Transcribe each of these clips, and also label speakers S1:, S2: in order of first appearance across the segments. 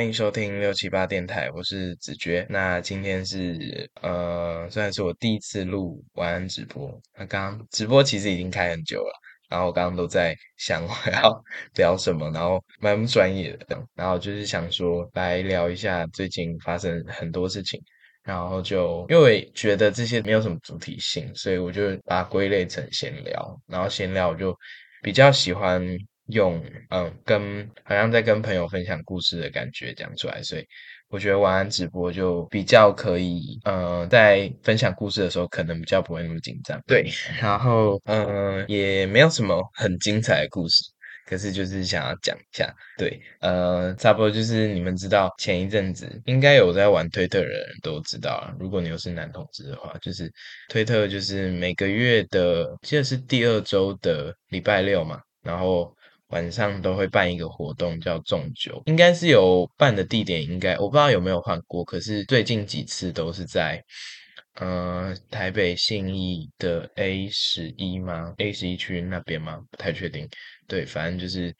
S1: 欢迎收听六七八电台，我是子爵。那今天是呃，虽然是我第一次录晚安直播，那刚刚直播其实已经开很久了，然后我刚刚都在想我要 聊什么，然后蛮不专业的，然后就是想说来聊一下最近发生很多事情，然后就因为觉得这些没有什么主题性，所以我就把它归类成闲聊，然后闲聊我就比较喜欢。用嗯，跟好像在跟朋友分享故事的感觉讲出来，所以我觉得晚安直播就比较可以，呃，在分享故事的时候可能比较不会那么紧张。对，然后嗯，也没有什么很精彩的故事，可是就是想要讲一下。对，呃，差不多就是你们知道前一阵子应该有在玩推特的人都知道了，如果你又是男同志的话，就是推特就是每个月的，记得是第二周的礼拜六嘛，然后。晚上都会办一个活动，叫中酒，应该是有办的地点，应该我不知道有没有换过，可是最近几次都是在，呃，台北信义的 A 十一吗？A 十一区那边吗？不太确定。对，反正就是，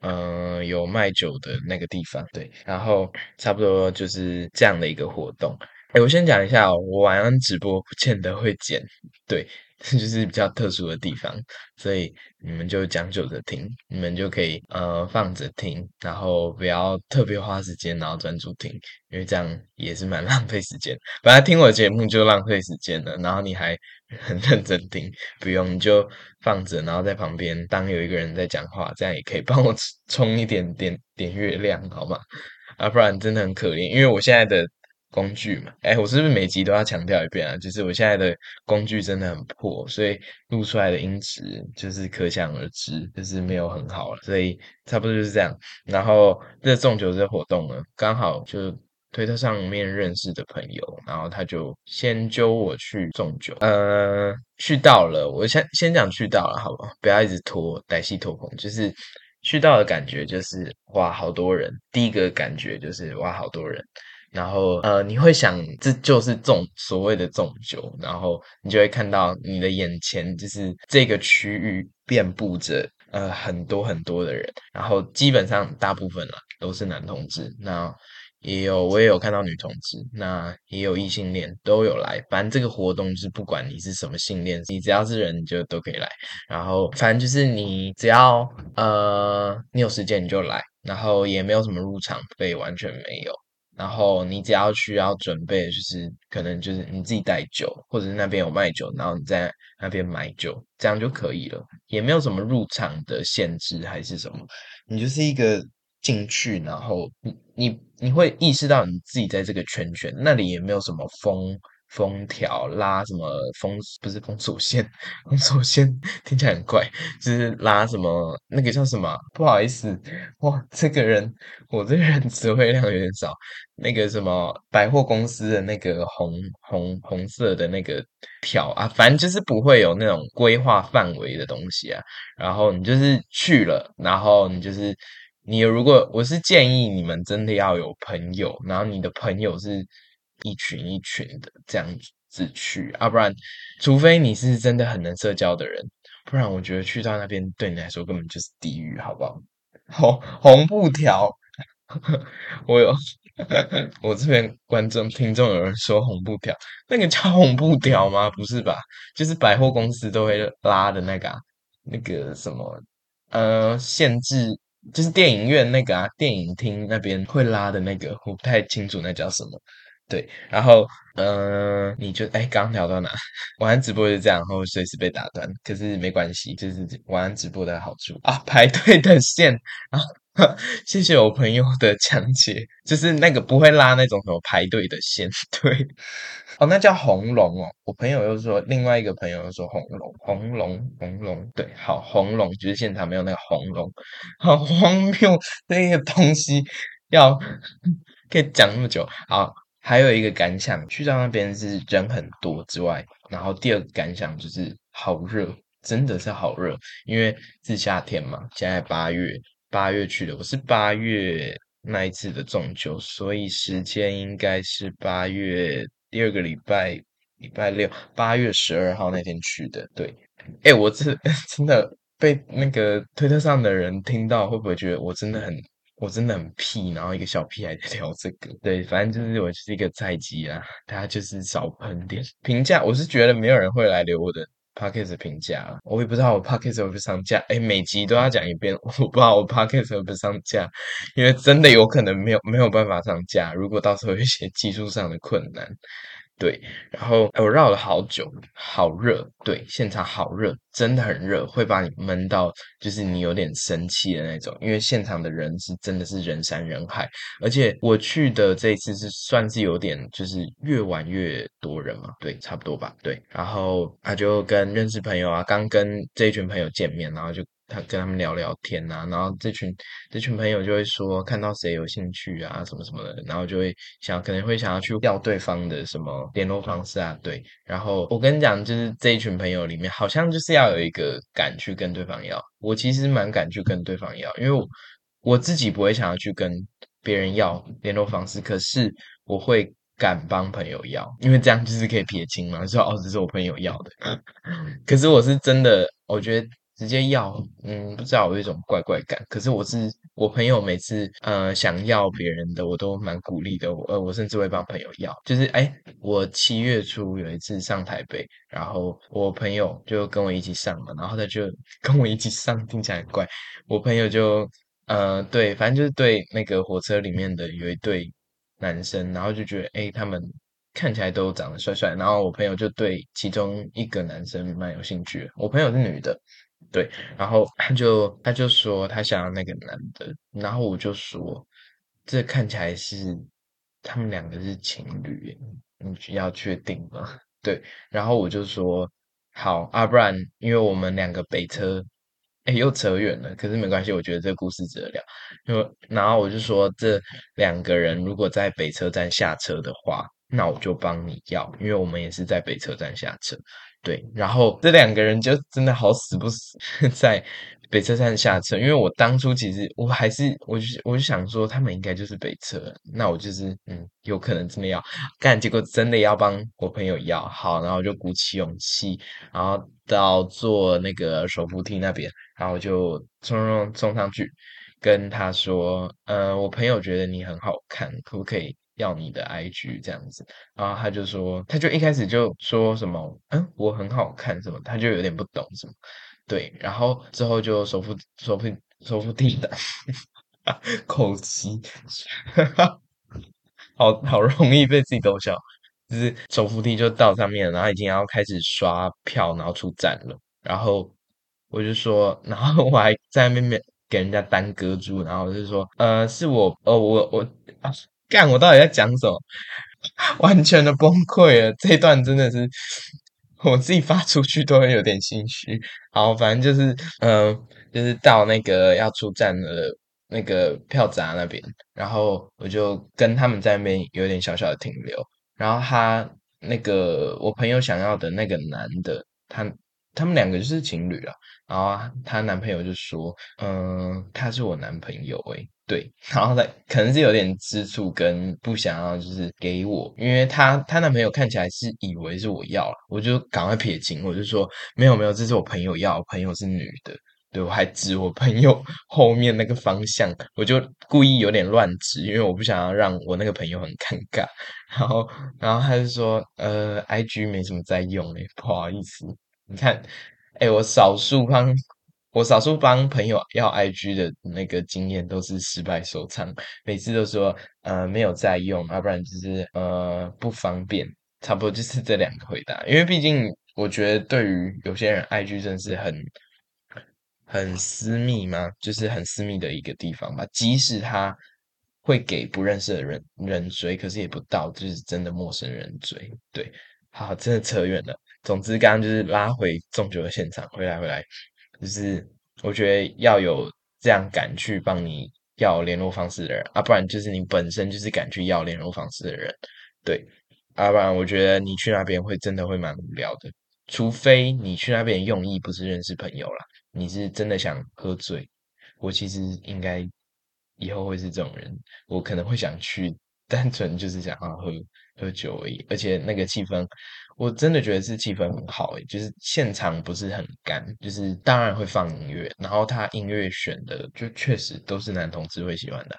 S1: 呃，有卖酒的那个地方。对，然后差不多就是这样的一个活动。哎，我先讲一下，我晚上直播不见得会剪，对。就是比较特殊的地方，所以你们就将就着听，你们就可以呃放着听，然后不要特别花时间，然后专注听，因为这样也是蛮 浪费时间。本来听我节目就浪费时间了，然后你还 很认真听，不用你就放着，然后在旁边当有一个人在讲话，这样也可以帮我充一点点点月亮，好吗？啊，不然真的很可怜，因为我现在的。工具嘛，哎，我是不是每集都要强调一遍啊？就是我现在的工具真的很破，所以录出来的音质就是可想而知，就是没有很好了。所以差不多就是这样。然后这种酒这活动呢，刚好就推特上面认识的朋友，然后他就先揪我去种酒。呃，去到了，我先先讲去到了，好不好？不要一直拖，歹戏拖棚。就是去到的感觉就是哇，好多人。第一个感觉就是哇，好多人。然后，呃，你会想这就是种所谓的种酒，然后你就会看到你的眼前就是这个区域遍布着呃很多很多的人，然后基本上大部分啦都是男同志，那也有我也有看到女同志，那也有异性恋都有来。反正这个活动是不管你是什么性恋，你只要是人你就都可以来。然后反正就是你只要呃你有时间你就来，然后也没有什么入场费，完全没有。然后你只要需要准备，就是可能就是你自己带酒，或者是那边有卖酒，然后你在那边买酒，这样就可以了，也没有什么入场的限制还是什么，你就是一个进去，然后你你你会意识到你自己在这个圈圈，那里也没有什么风。封条拉什么封不是封锁线，封锁线听起来很怪，就是拉什么那个叫什么？不好意思，哇，这个人我这个人词汇量有点少。那个什么百货公司的那个红红红色的那个条啊，反正就是不会有那种规划范围的东西啊。然后你就是去了，然后你就是你如果我是建议你们真的要有朋友，然后你的朋友是。一群一群的这样子去啊，不然，除非你是真的很能社交的人，不然我觉得去到那边对你来说根本就是地狱，好不好？红红布条，我有，我这边观众听众有人说红布条，那个叫红布条吗？不是吧？就是百货公司都会拉的那个，那个什么，呃，限制，就是电影院那个啊，电影厅那边会拉的那个，我不太清楚那叫什么。对，然后，嗯，你就哎，刚聊到哪？晚安直播就这样，然后随时被打断，可是没关系，就是晚安直播的好处啊。排队的线啊，谢谢我朋友的讲解，就是那个不会拉那种什么排队的线。对，哦，那叫红龙哦。我朋友又说，另外一个朋友又说红龙，红龙，红龙。对，好，红龙就是现场没有那个红龙，好荒谬，那个东西要 可以讲那么久，好。还有一个感想，去到那边是人很多之外，然后第二个感想就是好热，真的是好热，因为是夏天嘛，现在八月，八月去的，我是八月那一次的中秋，所以时间应该是八月第二个礼拜，礼拜六，八月十二号那天去的。对，哎，我这 真的被那个推特上的人听到，会不会觉得我真的很我真的很屁，然后一个小屁孩在聊这个，对，反正就是我就是一个菜鸡啊，大家就是少喷点评价。我是觉得没有人会来留我的 podcast 评价，我也不知道我 podcast 会不会上架，哎，每集都要讲一遍，我不知道我 podcast 会不会上架，因为真的有可能没有没有办法上架，如果到时候有一些技术上的困难。对，然后我绕了好久，好热，对，现场好热，真的很热，会把你闷到，就是你有点生气的那种。因为现场的人是真的是人山人海，而且我去的这一次是算是有点，就是越玩越多人嘛，对，差不多吧，对。然后他就跟认识朋友啊，刚跟这一群朋友见面，然后就。他跟他们聊聊天呐，然后这群这群朋友就会说看到谁有兴趣啊，什么什么的，然后就会想可能会想要去要对方的什么联络方式啊，对。然后我跟你讲，就是这一群朋友里面，好像就是要有一个敢去跟对方要。我其实蛮敢去跟对方要，因为我我自己不会想要去跟别人要联络方式，可是我会敢帮朋友要，因为这样就是可以撇清嘛，说哦这是我朋友要的。可是我是真的，我觉得。直接要，嗯，不知道有一种怪怪感。可是我是我朋友，每次呃想要别人的，我都蛮鼓励的。呃，我甚至会帮朋友要。就是哎，我七月初有一次上台北，然后我朋友就跟我一起上嘛，然后他就 跟我一起上，听起来很怪。我朋友就呃对，反正就是对那个火车里面的有一对男生，然后就觉得哎，他们看起来都长得帅帅。然后我朋友就对其中一个男生蛮有兴趣。我朋友是女的。对，然后他就他就说他想要那个男的，然后我就说这看起来是他们两个是情侣，你要确定吗？对，然后我就说好啊，不然因为我们两个北车，哎，又扯远了，可是没关系，我觉得这个故事值得聊。因为然后我就说这两个人如果在北车站下车的话，那我就帮你要，因为我们也是在北车站下车。对，然后这两个人就真的好死不死 在北车站下车，因为我当初其实我还是我就我就想说他们应该就是北车，那我就是嗯有可能真的要干，结果真的要帮我朋友要好，然后就鼓起勇气，然后到坐那个手扶梯那边，然后就冲冲冲上去跟他说，呃，我朋友觉得你很好看，可不可以？要你的 IG 这样子，然后他就说，他就一开始就说什么，嗯，我很好看什么，他就有点不懂什么，对，然后之后就手扶手扶手扶梯的 口气，好好容易被自己逗笑，就是手扶梯就到上面，然后已经要开始刷票，然后出站了，然后我就说，然后我还在那边给人家耽搁住，然后我就说，呃，是我，呃，我我啊。干！我到底在讲什么？完全的崩溃了。这段真的是 我自己发出去都会有点心虚。好，反正就是，嗯，就是到那个要出站的那个票闸那边，然后我就跟他们在那边有点小小的停留。然后他那个我朋友想要的那个男的，他他们两个就是情侣了。然后她男朋友就说：“嗯，他是我男朋友。”诶对，然后他可能是有点吃醋跟不想要，就是给我，因为她她男朋友看起来是以为是我要了，我就赶快撇清，我就说没有没有，这是我朋友要，朋友是女的。对我还指我朋友 后面那个方向，我就故意有点乱指，因为我不想要让我那个朋友很尴尬。然后然后他就说：“呃，I G 没什么在用诶，不好意思，你看。”哎，我少数帮我少数帮朋友要 IG 的那个经验都是失败收场，每次都说呃没有在用，要不然就是呃不方便，差不多就是这两个回答。因为毕竟我觉得对于有些人 IG 真是很很私密嘛，就是很私密的一个地方吧。即使他会给不认识的人人追，可是也不到就是真的陌生人追。对，好，真的扯远了。总之，刚刚就是拉回中酒的现场，回来回来，就是我觉得要有这样敢去帮你要联络方式的人啊，不然就是你本身就是敢去要联络方式的人，对，啊，不然我觉得你去那边会真的会蛮无聊的，除非你去那边用意不是认识朋友啦，你是真的想喝醉，我其实应该以后会是这种人，我可能会想去 单纯就是想要喝喝酒而已，而且那个气氛，我真的觉得是气氛很好诶，就是现场不是很干，就是当然会放音乐，然后他音乐选的就确实都是男同志会喜欢的，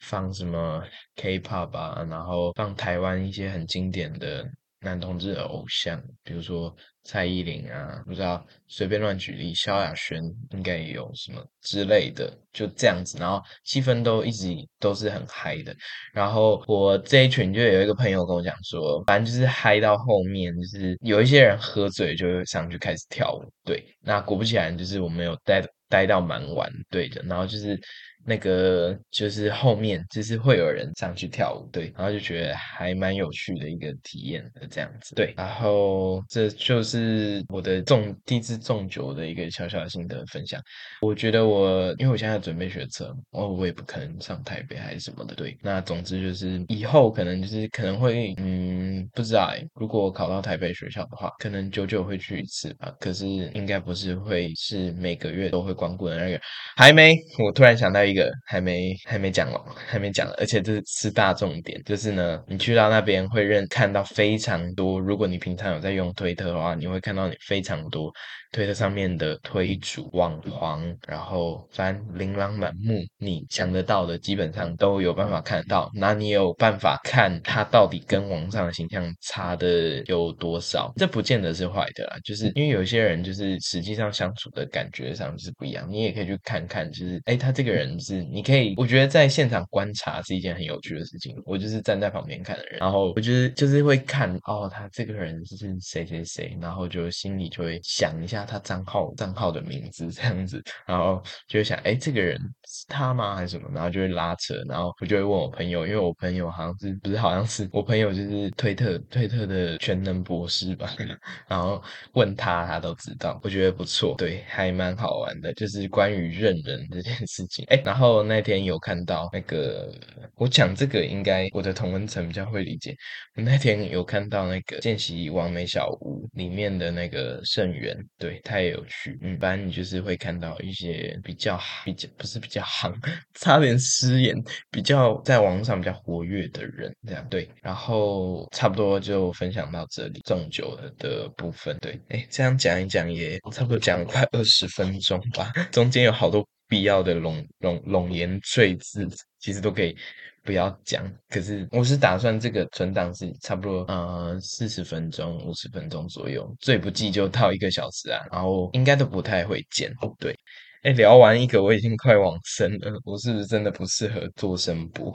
S1: 放什么 K-pop 啊，然后放台湾一些很经典的。男同志的偶像，比如说蔡依林啊，不知道随便乱举例，萧亚轩应该也有什么之类的，就这样子，然后气氛都一直都是很嗨的。然后我这一群就有一个朋友跟我讲说，反正就是嗨到后面，就是有一些人喝醉就上去开始跳舞。对，那果不其然，就是我们有待待到蛮晚，对的，然后就是。那个就是后面就是会有人上去跳舞，对，然后就觉得还蛮有趣的一个体验的这样子，对，然后这就是我的重第一次重酒的一个小小心得分享。我觉得我因为我现在准备学车，哦，我也不可能上台北还是什么的，对，那总之就是以后可能就是可能会，嗯，不知道哎，如果考到台北学校的话，可能久久会去一次吧，可是应该不是会是每个月都会光顾的那个。还没，我突然想到。一个还没还没讲完，还没讲，而且这是大重点，就是呢，你去到那边会认看到非常多。如果你平常有在用推特的话，你会看到你非常多推特上面的推主网黄，然后反正琳琅满目，你想得到的基本上都有办法看得到。那你有办法看他到底跟网上的形象差的有多少？这不见得是坏的啦，就是因为有些人就是实际上相处的感觉上是不一样。你也可以去看看，就是哎，他这个人。是，你可以，我觉得在现场观察是一件很有趣的事情。我就是站在旁边看的人，然后我觉得就是会看哦，他这个人是谁谁谁，然后就心里就会想一下他账号账号的名字这样子，然后就会想，哎，这个人是他吗还是什么？然后就会拉扯，然后我就会问我朋友，因为我朋友好像是不是好像是我朋友就是推特推特的全能博士吧，然后问他他都知道，我觉得不错，对，还蛮好玩的，就是关于认人这件事情，哎。然后那天有看到那个，我讲这个应该我的同文层比较会理解。那天有看到那个见习完美小屋里面的那个盛元，对他也有趣。嗯，反正你就是会看到一些比较比较不是比较行，差点失言，比较在网上比较活跃的人，这样对。然后差不多就分享到这里，重酒的部分，对，哎，这样讲一讲也差不多讲快二十分钟吧，中间有好多。必要的冗冗冗言赘字，其实都可以不要讲。可是我是打算这个存档是差不多呃四十分钟、五十分钟左右，最不济就到一个小时啊。然后应该都不太会剪，对。哎，聊完一个，我已经快往生了。我是不是真的不适合做声播？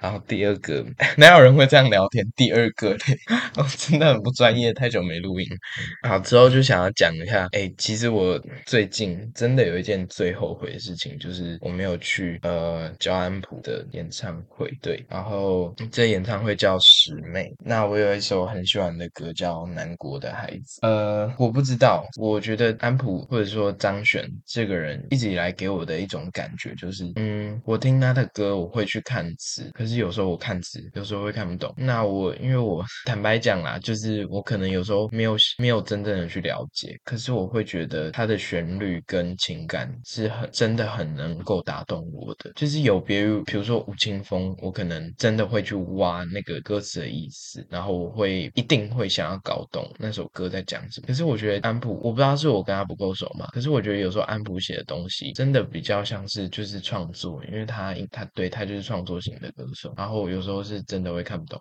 S1: 然后第二个，哪有人会这样聊天？第二个，哦，真的很不专业，太久没录音。好，之后就想要讲一下，哎，其实我最近真的有一件最后悔的事情，就是我没有去呃焦安普的演唱会。对，然后这演唱会叫十妹。那我有一首很喜欢的歌叫《南国的孩子》。呃，我不知道，我觉得安普或者说张悬这个人。人一直以来给我的一种感觉就是，嗯，我听他的歌，我会去看词，可是有时候我看词，有时候会看不懂。那我因为我 坦白讲啦，就是我可能有时候没有没有真正的去了解，可是我会觉得他的旋律跟情感是很真的很能够打动我的。就是有别于比如说吴青峰，我可能真的会去挖那个歌词的意思，然后我会一定会想要搞懂那首歌在讲什么。可是我觉得安普，我不知道是我跟他不够熟嘛，可是我觉得有时候安普写。的东西真的比较像是就是创作，因为他他对他就是创作型的歌手，然后有时候是真的会看不懂。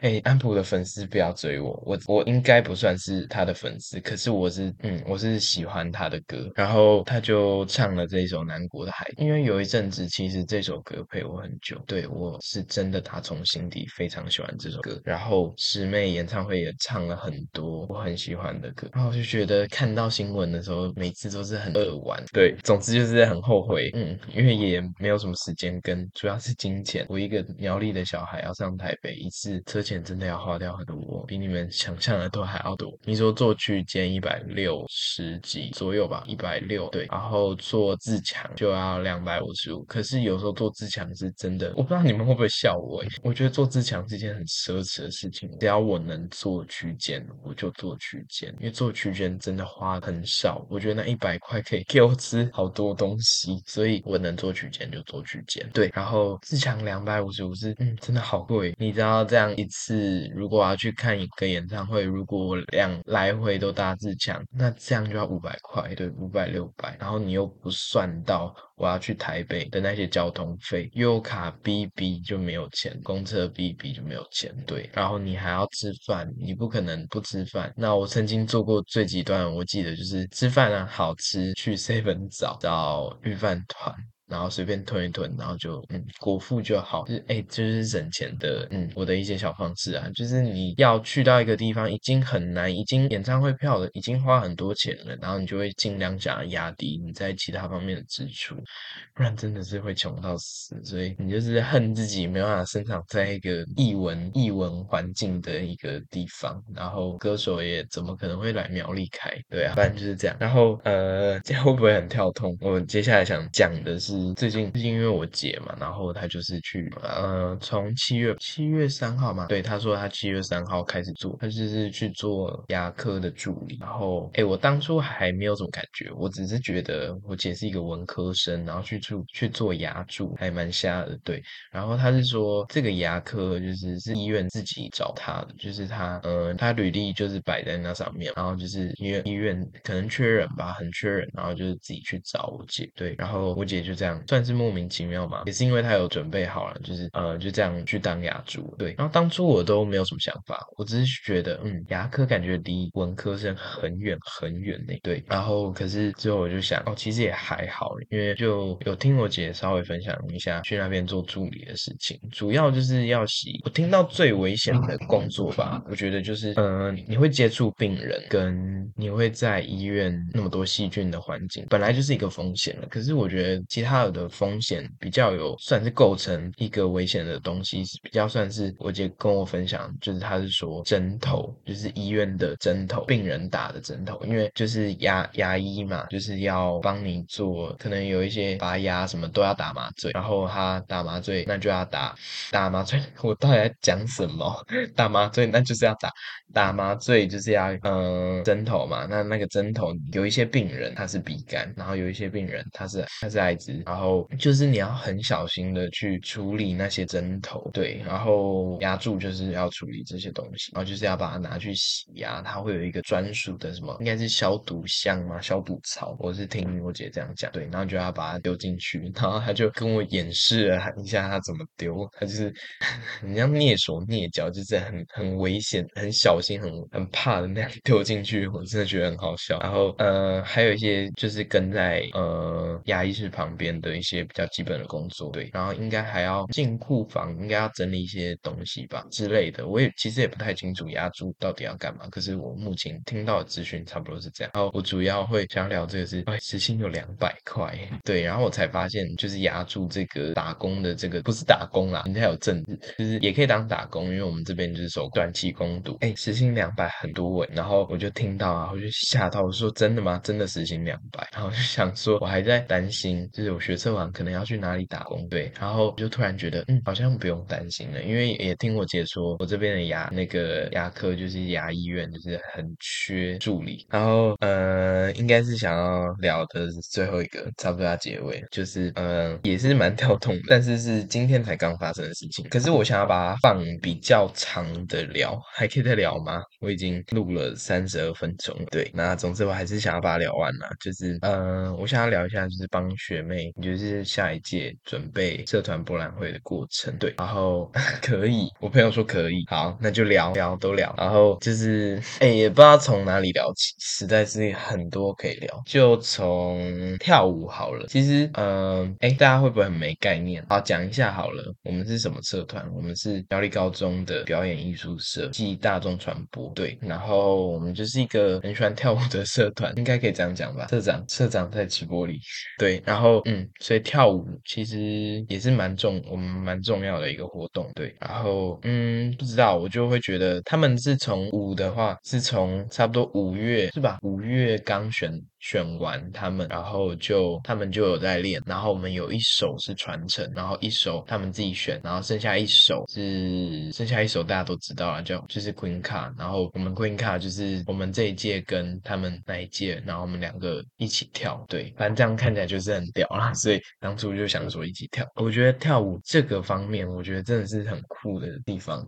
S1: 哎，安普的粉丝不要追我，我我应该不算是他的粉丝，可是我是嗯我是喜欢他的歌，然后他就唱了这一首《南国的海》，因为有一阵子其实这首歌陪我很久，对我是真的打从心底非常喜欢这首歌。然后师妹演唱会也唱了很多我很喜欢的歌，然后我就觉得看到新闻的时候，每次都是很扼腕，对。总之就是很后悔，嗯，因为也没有什么时间跟，主要是金钱。我一个苗栗的小孩要上台北，一次车钱真的要花掉很多，比你们想象的都还要多。你说坐区间一百六十几左右吧，一百六对，然后坐自强就要两百五十五。可是有时候坐自强是真的，我不知道你们会不会笑我，我觉得坐自强是一件很奢侈的事情。只要我能做区间，我就做区间，因为做区间真的花很少。我觉得那一百块可以给我吃。好多东西，所以我能做区间就做区间。对，然后自强两百五十五是，嗯，真的好贵。你知道这样一次，如果我要去看一个演唱会，如果我两来回都搭自强，那这样就要五百块，对，五百六百，然后你又不算到。我要去台北的那些交通费，优卡 B B 就没有钱，公车 B B 就没有钱，对，然后你还要吃饭，你不可能不吃饭。那我曾经做过最极端，我记得就是吃饭啊，好吃，去 seven 找找预饭团。然后随便吞一吞，然后就嗯果腹就好，就是哎就是省钱的嗯我的一些小方式啊，就是你要去到一个地方已经很难，已经演唱会票了，已经花很多钱了，然后你就会尽量想要压低你在其他方面的支出，不然真的是会穷到死。所以你就是恨自己没办法生长在一个艺文艺文环境的一个地方，然后歌手也怎么可能会来苗栗开？对啊，反正就是这样。然后呃这会不会很跳痛？我接下来想讲的是。最近最近因为我姐嘛，然后她就是去呃，从七月七月三号嘛，对，她说她七月三号开始做，她就是去做牙科的助理。然后，哎，我当初还没有什么感觉，我只是觉得我姐是一个文科生，然后去做去做牙助，还蛮瞎的。对，然后她是说这个牙科就是是医院自己找她的，就是她呃，她履历就是摆在那上面，然后就是医院医院可能缺人吧，很缺人，然后就是自己去找我姐。对，然后我姐就这样算是莫名其妙嘛，也是因为他有准备好了，就是呃就这样去当牙助。对，然后当初我都没有什么想法，我只是觉得嗯牙科感觉离文科生很远很远呢。对，然后可是之后我就想哦其实也还好，因为就有听我姐稍微分享一下去那边做助理的事情，主要就是要洗。我听到最危险的工作吧，我觉得就是嗯你会接触病人，跟你会在医院那么多细菌的环境，本来就是一个风险了。可是我觉得其他有。的风险比较有，算是构成一个危险的东西，是比较算是我姐跟我分享，就是他是说针头，就是医院的针头，病人打的针头，因为就是牙牙医嘛，就是要帮你做，可能有一些拔牙什么都要打麻醉，然后他打麻醉，那就要打打麻醉，我到底在讲什么？打麻醉那就是要打打麻醉，就是要嗯针头嘛，那那个针头有一些病人他是鼻肝，然后有一些病人他是他是艾滋，然后。就是你要很小心的去处理那些针头，对，然后压住就是要处理这些东西，然后就是要把它拿去洗牙，它会有一个专属的什么，应该是消毒箱嘛，消毒槽，我是听我姐这样讲，对，然后就要把它丢进去，然后他就跟我演示了一下他怎么丢，他就是 你要蹑手蹑脚，就是很很危险、很小心、很很怕的那样丢进去，我真的觉得很好笑。然后呃，还有一些就是跟在呃牙医室旁边的。一些比较基本的工作，对，然后应该还要进库房，应该要整理一些东西吧之类的。我也其实也不太清楚牙柱到底要干嘛，可是我目前听到的资讯差不多是这样。然后我主要会想聊这个是，哎，时薪有两百块，对，然后我才发现就是牙柱这个打工的这个不是打工啦，人家有证，就是也可以当打工，因为我们这边就是说短期工读，哎，时薪两百很多稳。然后我就听到啊，我就吓到，我说真的吗？真的时薪两百？然后就想说，我还在担心，就是我学车。完可能要去哪里打工？对，然后就突然觉得，嗯，好像不用担心了，因为也听我姐说，我这边的牙那个牙科就是牙医院，就是很缺助理。然后，呃，应该是想要聊的是最后一个，差不多要结尾，就是，呃，也是蛮跳动，但是是今天才刚发生的事情。可是我想要把它放比较长的聊，还可以再聊吗？我已经录了三十二分钟，对，那总之我还是想要把它聊完了。就是，呃，我想要聊一下，就是帮学妹，就是。下一届准备社团博览会的过程，对，然后 可以，我朋友说可以，好，那就聊聊都聊，然后就是，哎，也不知道从哪里聊起，实在是很多可以聊，就从跳舞好了。其实，嗯，哎，大家会不会很没概念？好，讲一下好了，我们是什么社团？我们是苗栗高中的表演艺术社暨大众传播对，然后我们就是一个很喜欢跳舞的社团，应该可以这样讲吧？社长，社长在直播里，对，然后，嗯。所以跳舞其实也是蛮重，我们蛮重要的一个活动，对。然后，嗯，不知道，我就会觉得他们是从舞的话，是从差不多五月是吧？五月刚选选完他们，然后就他们就有在练，然后我们有一首是传承，然后一首他们自己选，然后剩下一首是剩下一首大家都知道了，叫就是 Queen Car 然后我们 Queen Car 就是我们这一届跟他们那一届，然后我们两个一起跳，对，反正这样看起来就是很屌啦，所以当初就想说一起跳。我觉得跳舞这个方面，我觉得真的是很酷的地方，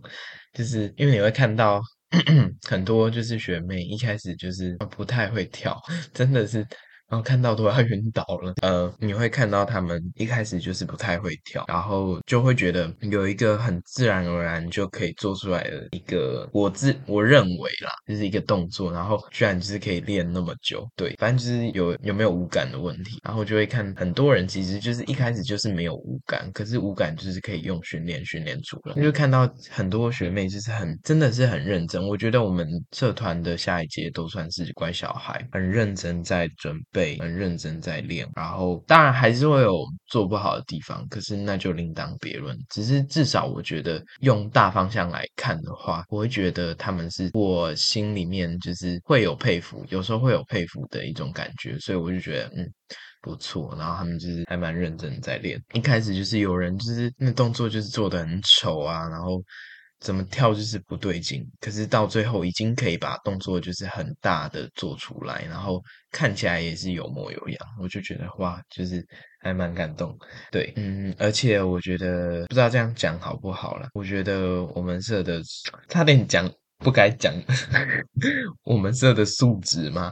S1: 就是因为你会看到。很多就是学妹一开始就是不太会跳，真的是。然后看到都要 晕倒了。呃，你会看到他们一开始就是不太会跳，然后就会觉得有一个很自然而然就可以做出来的一个，我自我认为啦，就是一个动作，然后居然就是可以练那么久。对，反正就是有有没有无感的问题。然后就会看很多人其实就是一开始就是没有无感，可是无感就是可以用训练训练出来。就看到很多学妹就是很真的是很认真。我觉得我们社团的下一届都算是乖小孩，很认真在准备。很认真在练，然后当然还是会有做不好的地方，可是那就另当别论。只是至少我觉得用大方向来看的话，我会觉得他们是我心里面就是会有佩服，有时候会有佩服的一种感觉，所以我就觉得嗯不错。然后他们就是还蛮认真在练，一开始就是有人就是那动作就是做的很丑啊，然后。怎么跳就是不对劲，可是到最后已经可以把动作就是很大的做出来，然后看起来也是有模有样，我就觉得哇，就是还蛮感动。对，嗯，而且我觉得不知道这样讲好不好了。我觉得我们社的差点讲不该讲，我们社的素质吗？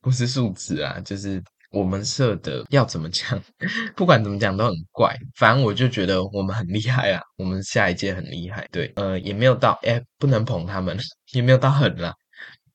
S1: 不是素质啊，就是。我们社的要怎么讲？不管怎么讲都很怪。反正我就觉得我们很厉害啊，我们下一届很厉害。对，呃，也没有到，哎，不能捧他们，也没有到很啦。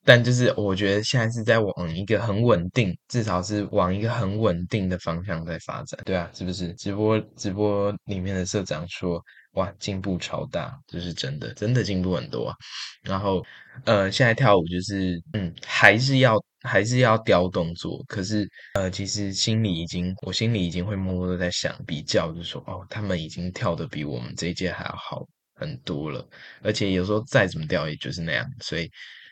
S1: 但就是我觉得现在是在往一个很稳定，至少是往一个很稳定的方向在发展。对啊，是不是？直播直播里面的社长说。哇，进步超大，这是真的，真的进步很多。然后，呃，现在跳舞就是，嗯，还是要还是要雕动作，可是，呃，其实心里已经，我心里已经会默默的在想，比较，就是说，哦，他们已经跳的比我们这一届还要好很多了，而且有时候再怎么雕，也就是那样，所以。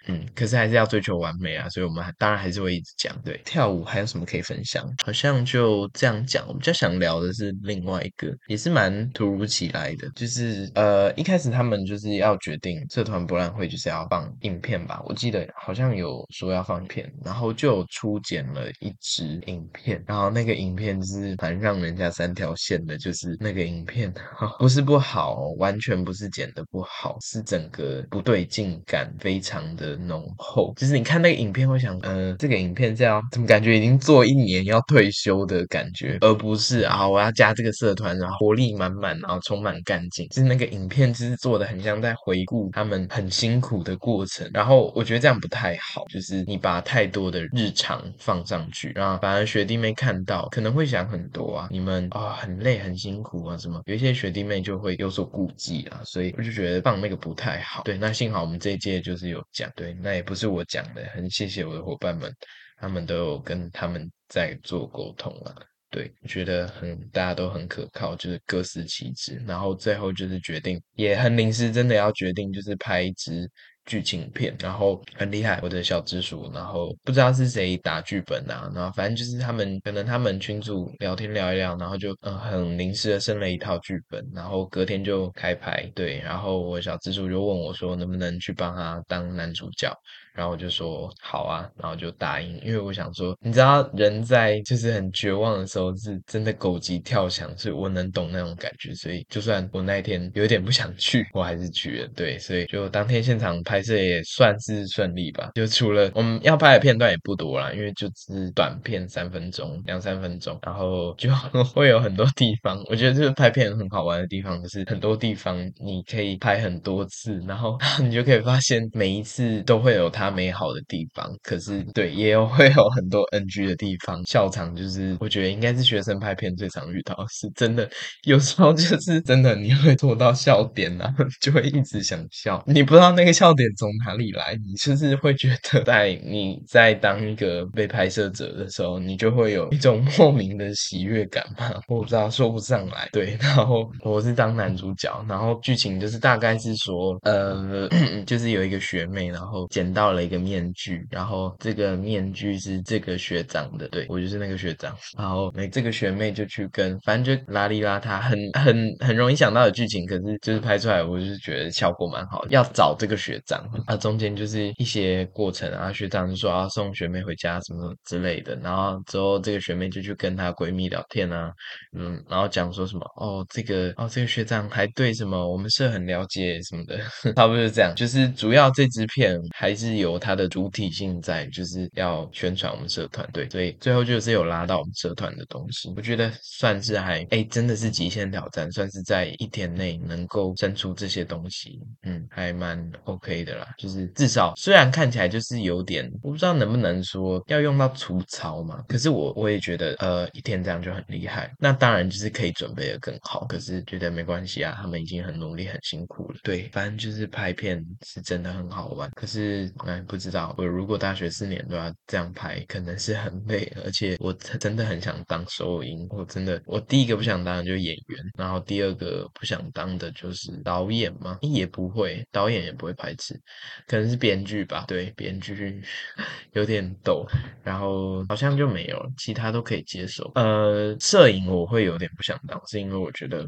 S1: 嗯，可是还是要追求完美啊，所以我们当然还是会一直讲。对，跳舞还有什么可以分享？好像就这样讲。我比较想聊的是另外一个，也是蛮突如其来的，就是呃，一开始他们就是要决定社团博览会就是要放影片吧，我记得好像有说要放片，然后就初剪了一支影片，然后那个影片是蛮让人家三条线的，就是那个影片 不是不好，完全不是剪的不好，是整个不对劲感非常的。浓厚，就是你看那个影片会想，嗯，这个影片这样怎么感觉已经做一年要退休的感觉，而不是啊，我要加这个社团，然后活力满满，然后充满干劲。就是那个影片其实做的很像在回顾他们很辛苦的过程，然后我觉得这样不太好，就是你把太多的日常放上去，然后反而学弟妹看到可能会想很多啊，你们啊很累很辛苦啊什么，有一些学弟妹就会有所顾忌啊，所以我就觉得放那个不太好。对，那幸好我们这一届就是有讲对。那也不是我讲的，很谢谢我的伙伴们，他们都有跟他们在做沟通啊。对，我觉得很大家都很可靠，就是各司其职。然后最后就是决定，也很临时，真的要决定就是拍一支剧情片，然后很厉害，我的小直属，然后不知道是谁打剧本啊，然后反正就是他们可能他们群主聊天聊一聊，然后就嗯很临时的生了一套剧本，然后隔天就开拍。对，然后我小直属就问我说，能不能去帮他当男主角？然后我就说好啊，然后就答应，因为我想说，你知道人在就是很绝望的时候，是真的狗急跳墙，所以我能懂那种感觉，所以就算我那一天有点不想去，我还是去了。对，所以就当天现场拍摄也算是顺利吧。就除了我们要拍的片段也不多啦，因为就只是短片三分钟，两三分钟，然后就 会有很多地方，我觉得这个拍片很好玩的地方，就是很多地方你可以拍很多次，然后 你就可以发现每一次都会有它。美好的地方，可是对也有 会有很多 NG 的地方。笑场就是我觉得应该是学生拍片最常遇到，是真的有时候就是真的你会做到笑点啊，就会一直想笑，你不知道那个笑点从哪里来？你就是会觉得，在你在当一个被拍摄者的时候，你就会有一种莫名的喜悦感嘛？我不知道说不上来。对，然后我是当男主角，然后剧情就是大概是说，呃，就是有一个学妹，然后捡到了了一个面具，然后这个面具是这个学长的，对我就是那个学长，然后那这个学妹就去跟，反正就邋里邋遢，很很很容易想到的剧情，可是就是拍出来，我就是觉得效果蛮好的。要找这个学长，啊，中间就是一些过程啊，学长就说要送学妹回家什么之类的，然后之后这个学妹就去跟她闺蜜聊天啊，嗯，然后讲说什么哦，这个哦，这个学长还对什么我们是很了解什么的，差不多是这样。就是主要这支片还是有有它的主体性在，就是要宣传我们社团队，所以最后就是有拉到我们社团的东西，我觉得算是还哎，真的是极限挑战，算是在一天内能够生出这些东西，嗯，还蛮 OK 的啦。就是至少虽然看起来就是有点，我不知道能不能说要用到粗糙嘛，可是我我也觉得呃，一天这样就很厉害。那当然就是可以准备的更好，可是觉得没关系啊，他们已经很努力很辛苦了。对，反正就是拍片是真的很好玩。可是哎，不知道我如果大学四年都要这样拍，可能是很累，而且我真的很想当收音，我真的我第一个不想当的就是演员，然后第二个不想当的就是导演嘛，也不会，导演也不会排斥，可能是编剧吧。对，编剧 有点抖，然后好像就没有，其他都可以接受。呃，摄影我会有点不想当，是因为我觉得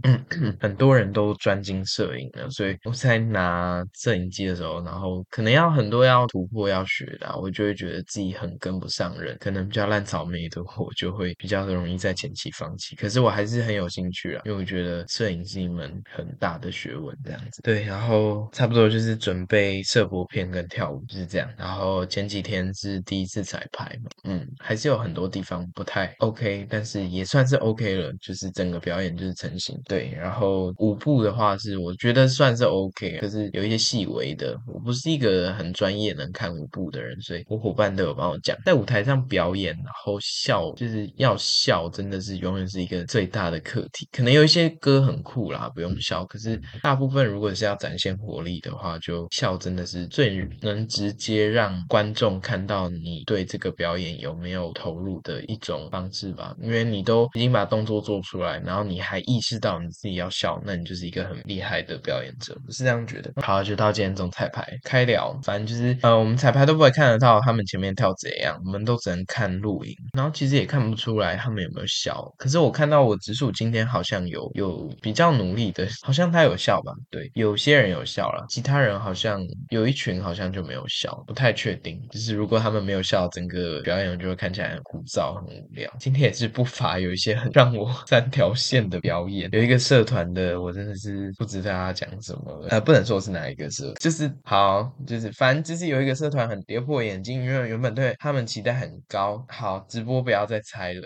S1: 很多人都专精摄影了，所以我在拿摄影机的时候，然后可能要很多要突破要学的，我就会觉得自己很跟不上人，可能比较烂草莓的我就会比较容易在前期放弃。可是我还是很有兴趣啊，因为我觉得摄影是一门很大的学问，这样子。对，然后差不多就是准备摄播片跟跳舞就是这样。然后前几天是第一次彩排嘛，嗯，还是有很多地方不太 OK，但是也算是 OK 了，就是整个表演就是成型。对，然后舞步的话是我觉得算是 OK，可是有一些细微的，我不是一个很专业能看舞步的人，所以我伙伴都有帮我讲，在舞台上表演，然后笑就是要笑，真的是永远是一个最大的课题。可能有一些歌很酷啦，不用笑，可是大部分如果是要展现活力的话，就笑真的是最能直接让观众看到你对这个表演有没有投入的一种方式吧。因为你都已经把动作做出来，然后你还意识到你自己要笑，那你就是一个很厉害的表演者，我是这样觉得。好，就到今天总彩排开聊，反正就是呃，我们彩排都不会看得到他们前面跳怎样，我们都只能看录影，然后其实也看不出来他们有没有笑。可是我看到我直属今天好像有有比较努力的，好像他有笑吧？对，有些人有笑了，其他人好像有一群好像就没有笑，不太确定。就是如果他们没有笑，整个表演就会看起来很枯燥、很无聊。今天也是不乏有一些很让我 三条线的表演，有一个社团的，我真的是不知道他讲什么，呃，不能说是哪一个社，就是好，就是反正就是有有一个社团很跌破眼镜，因为原本对他们期待很高。好，直播不要再猜了。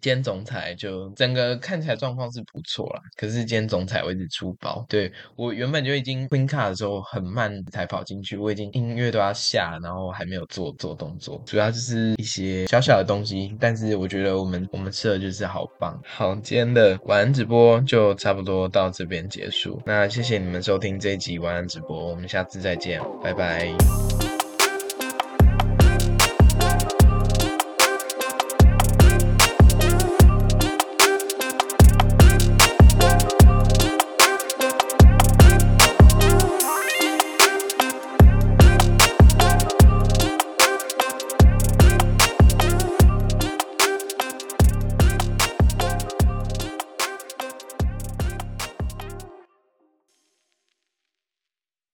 S1: 今天总裁就整个看起来状况是不错啦，可是今天总裁我一直出包，对我原本就已经 Queen 卡的时候很慢才跑进去，我已经音乐都要下，然后还没有做做动作，主要就是一些小小的东西，但是我觉得我们我们吃的就是好棒。好，今天的晚安直播就差不多到这边结束，那谢谢你们收听这一集晚安直播，我们下次再见，拜拜。